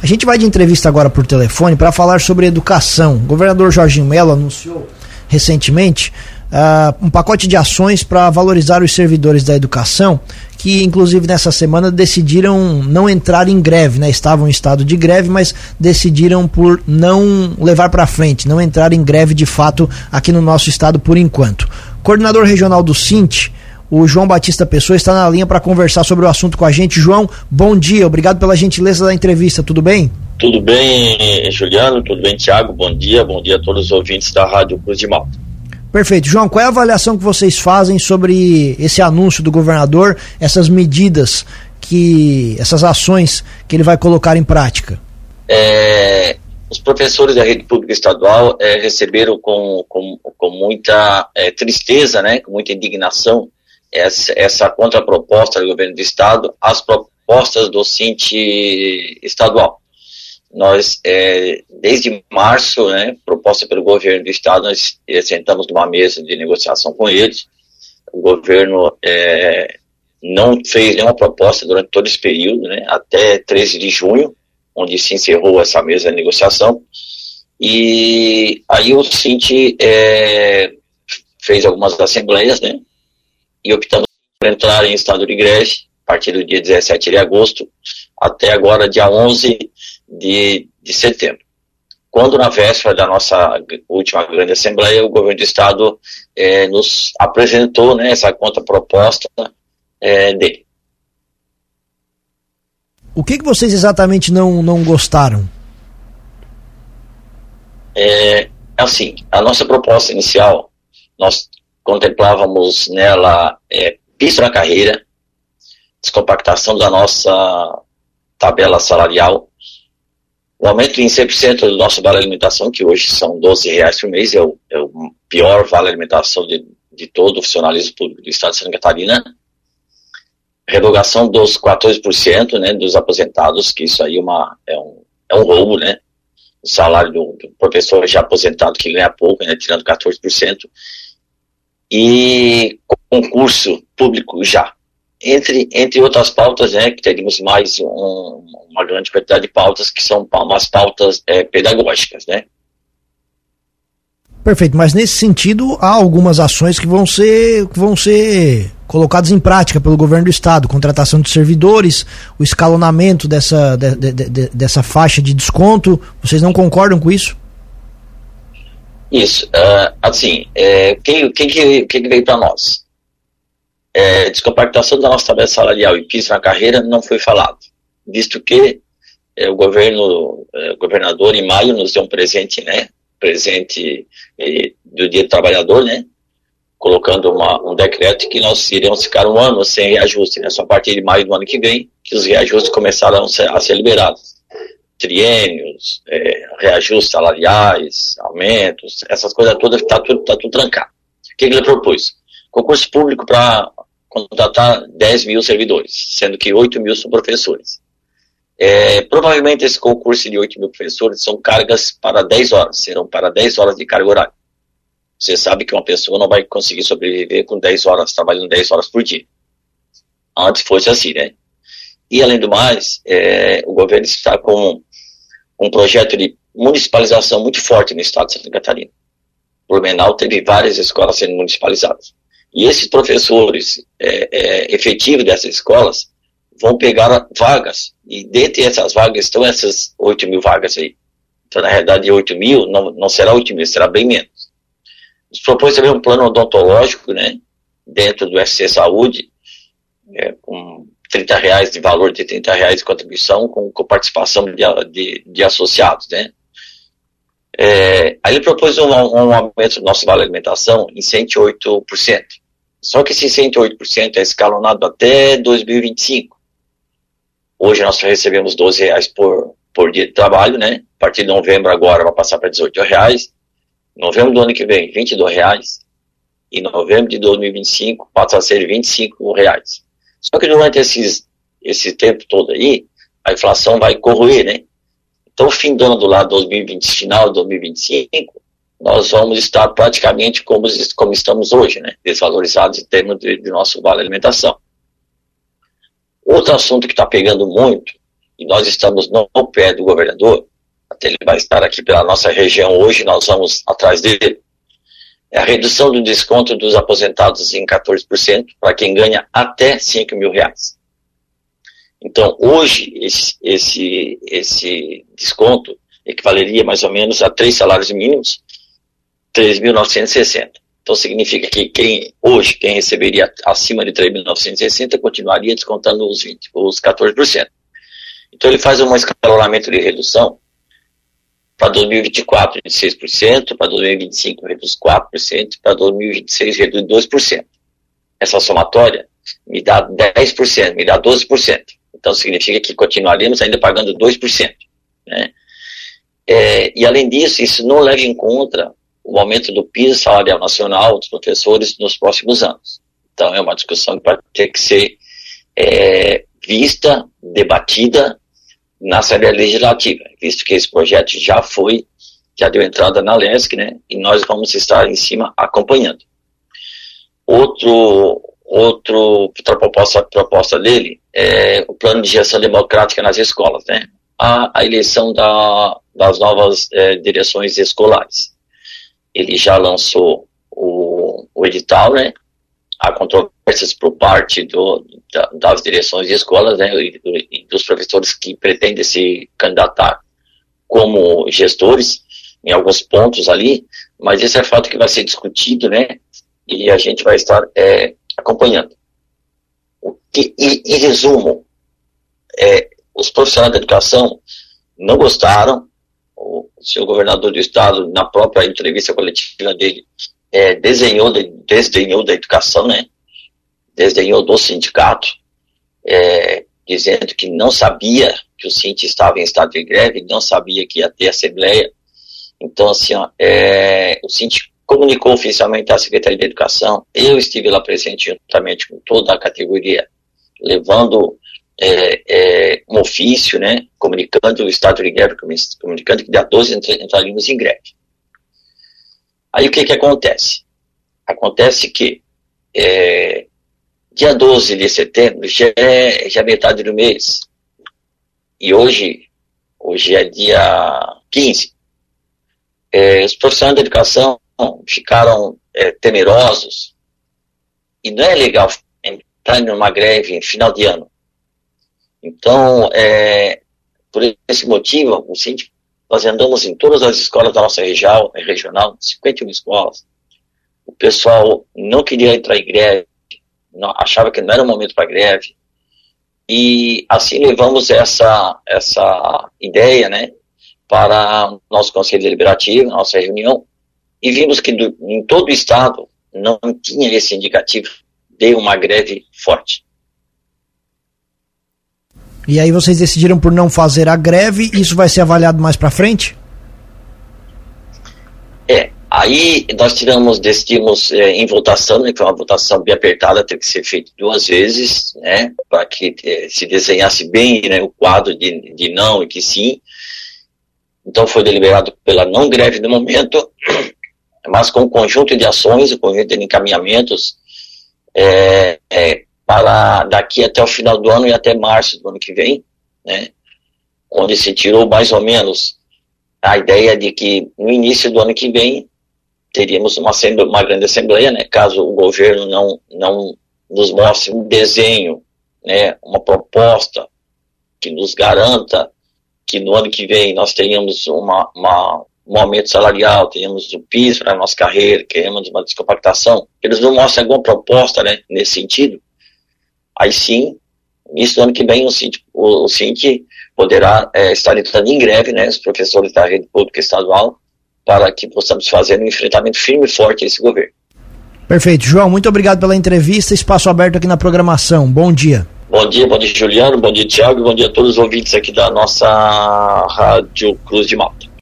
A gente vai de entrevista agora por telefone para falar sobre educação. O governador Jorginho Mello anunciou recentemente uh, um pacote de ações para valorizar os servidores da educação, que inclusive nessa semana decidiram não entrar em greve, né? Estavam em estado de greve, mas decidiram por não levar para frente, não entrar em greve de fato aqui no nosso estado por enquanto. Coordenador regional do Sint, o João Batista Pessoa está na linha para conversar sobre o assunto com a gente. João, bom dia, obrigado pela gentileza da entrevista, tudo bem? Tudo bem, Juliano, tudo bem, Tiago, bom dia, bom dia a todos os ouvintes da Rádio Cruz de Malta. Perfeito. João, qual é a avaliação que vocês fazem sobre esse anúncio do governador, essas medidas que, essas ações que ele vai colocar em prática? É, os professores da rede pública estadual é, receberam com, com, com muita é, tristeza, né, com muita indignação, essa, essa contraproposta do governo do estado às propostas do Cint estadual. Nós, é, desde março, né, proposta pelo governo do estado, nós sentamos numa mesa de negociação com eles. O governo é, não fez nenhuma proposta durante todo esse período, né, até 13 de junho, onde se encerrou essa mesa de negociação. E aí o Cint é, fez algumas assembleias, né, e optamos por entrar em estado de greve a partir do dia 17 de agosto até agora, dia 11 de, de setembro. Quando, na véspera da nossa última grande assembleia, o governo do estado é, nos apresentou né, essa contraproposta é, dele. O que, que vocês exatamente não, não gostaram? É, assim, a nossa proposta inicial, nós contemplávamos nela é, piso na carreira, descompactação da nossa tabela salarial, o aumento em 100% do nosso vale alimentação, que hoje são 12 reais por mês, é o, é o pior vale alimentação de, de todo o funcionalismo público do Estado de Santa Catarina, revogação dos 14% né, dos aposentados, que isso aí é, uma, é, um, é um roubo, né? O salário do, do professor já aposentado que ganha pouco, né, tirando 14%, e concurso público já. Entre, entre outras pautas, né, que teríamos mais um, uma grande quantidade de pautas que são umas pautas é, pedagógicas, né. Perfeito, mas nesse sentido há algumas ações que vão ser, que vão ser colocadas em prática pelo governo do estado, contratação de servidores, o escalonamento dessa, de, de, de, dessa faixa de desconto. Vocês não concordam com isso? Isso. Uh, assim, é, quem, quem, que, quem que veio para nós? É, descompactação da nossa tabela salarial e piso na carreira não foi falado, visto que é, o governo, é, o governador em maio nos deu um presente, né? Presente é, do Dia do Trabalhador, né? Colocando uma, um decreto que nós iremos ficar um ano sem reajuste, né? Só a partir de maio do ano que vem que os reajustes começaram a ser, a ser liberados triênios, é, reajustes salariais, aumentos, essas coisas todas, está tudo, tá tudo trancado. O que, que ele propôs? Concurso público para contratar 10 mil servidores, sendo que 8 mil são professores. É, provavelmente esse concurso de 8 mil professores são cargas para 10 horas, serão para 10 horas de carga horária. Você sabe que uma pessoa não vai conseguir sobreviver com 10 horas, trabalhando 10 horas por dia. Antes fosse assim, né? E além do mais, é, o governo está com um projeto de municipalização muito forte no estado de Santa Catarina. Blumenau teve várias escolas sendo municipalizadas. E esses professores é, é, efetivos dessas escolas vão pegar vagas. E dentre essas vagas estão essas 8 mil vagas aí. Então, na realidade, 8 mil não, não será 8 mil, será bem menos. Nos propôs também um plano odontológico, né, dentro do SC Saúde, é, com 30 reais de valor de 30 reais de contribuição com, com participação de, de, de, associados, né? É, aí ele propôs um, um aumento do nosso vale alimentação em 108%. Só que esse 108% é escalonado até 2025. Hoje nós recebemos 12 reais por, por dia de trabalho, né? A partir de novembro agora vai passar para 18 reais. Novembro do ano que vem, 22 reais. E novembro de 2025 passa a ser 25 reais. Só que durante esses, esse tempo todo aí, a inflação vai corroer, né? Então, fim do ano do lado 2020, final de 2025, nós vamos estar praticamente como, como estamos hoje, né? Desvalorizados em termos de, de nosso vale alimentação. Outro assunto que está pegando muito e nós estamos no pé do governador, até ele vai estar aqui pela nossa região hoje, nós vamos atrás dele, é a redução do desconto dos aposentados em 14% para quem ganha até 5 mil reais. Então, hoje, esse, esse, esse desconto equivaleria mais ou menos a três salários mínimos, 3.960. Então, significa que quem, hoje, quem receberia acima de 3.960 continuaria descontando os, 20, os 14%. Então, ele faz um escalonamento de redução para 2024 de 6%, para 2025 reduz 4%, para 2026 reduz 2%. Essa somatória me dá 10%, me dá 12%. Então significa que continuaremos ainda pagando 2%. Né? É, e além disso, isso não leva em conta o aumento do piso salarial nacional dos professores nos próximos anos. Então é uma discussão que vai ter que ser é, vista, debatida na Assembleia Legislativa, visto que esse projeto já foi, já deu entrada na LESC, né, e nós vamos estar em cima acompanhando. Outro, outro, outra proposta, proposta dele é o plano de gestão democrática nas escolas, né, a, a eleição da, das novas é, direções escolares. Ele já lançou o, o edital, né, há controvérsias por parte do, da, das direções de escolas né, e, e, dos professores que pretendem se candidatar como gestores em alguns pontos ali, mas esse é fato que vai ser discutido, né? E a gente vai estar é, acompanhando. E, e, em resumo, é, os profissionais da educação não gostaram, o seu governador do estado, na própria entrevista coletiva dele, é, desenhou, desdenhou da educação, né? Desdenhou do sindicato, é, dizendo que não sabia que o Cinti estava em estado de greve, não sabia que ia ter assembleia. Então, assim, ó, é, o Cinti comunicou oficialmente à Secretaria de Educação, eu estive lá presente juntamente com toda a categoria, levando é, é, um ofício, né, comunicando o estado de greve, comunicando que dia 12 entraríamos em greve. Aí o que que acontece? Acontece que é, dia 12 de setembro já é, já é metade do mês. E hoje, hoje é dia 15. É, os profissionais da educação ficaram é, temerosos. E não é legal entrar numa greve em final de ano. Então, é, por esse motivo, o síndico nós andamos em todas as escolas da nossa região, regional, 51 escolas. O pessoal não queria entrar em greve, não, achava que não era o momento para greve. E assim levamos essa, essa ideia, né, para nosso Conselho Deliberativo, nossa reunião, e vimos que do, em todo o Estado não tinha esse indicativo de uma greve forte. E aí vocês decidiram por não fazer a greve, isso vai ser avaliado mais para frente? É, aí nós tiramos, decidimos é, em votação, né, que foi uma votação bem apertada, teve que ser feita duas vezes, né, para que é, se desenhasse bem né, o quadro de, de não e que sim. Então foi deliberado pela não greve no momento, mas com um conjunto de ações, um conjunto de encaminhamentos é, é, para daqui até o final do ano e até março do ano que vem, né, onde se tirou mais ou menos a ideia de que no início do ano que vem teríamos uma, uma grande assembleia, né, caso o governo não, não nos mostre um desenho, né, uma proposta que nos garanta que no ano que vem nós tenhamos uma, uma um aumento salarial, tenhamos o piso para a nossa carreira, queremos uma descompactação, eles não mostram alguma proposta né, nesse sentido, aí sim, do ano que vem, o Cinti, o, o Cinti poderá é, estar entrando em greve, né, os professores da rede pública estadual, para que possamos fazer um enfrentamento firme e forte a esse governo. Perfeito. João, muito obrigado pela entrevista. Espaço aberto aqui na programação. Bom dia. Bom dia, bom dia, Juliano. Bom dia, Tiago. Bom dia a todos os ouvintes aqui da nossa Rádio Cruz de Malta.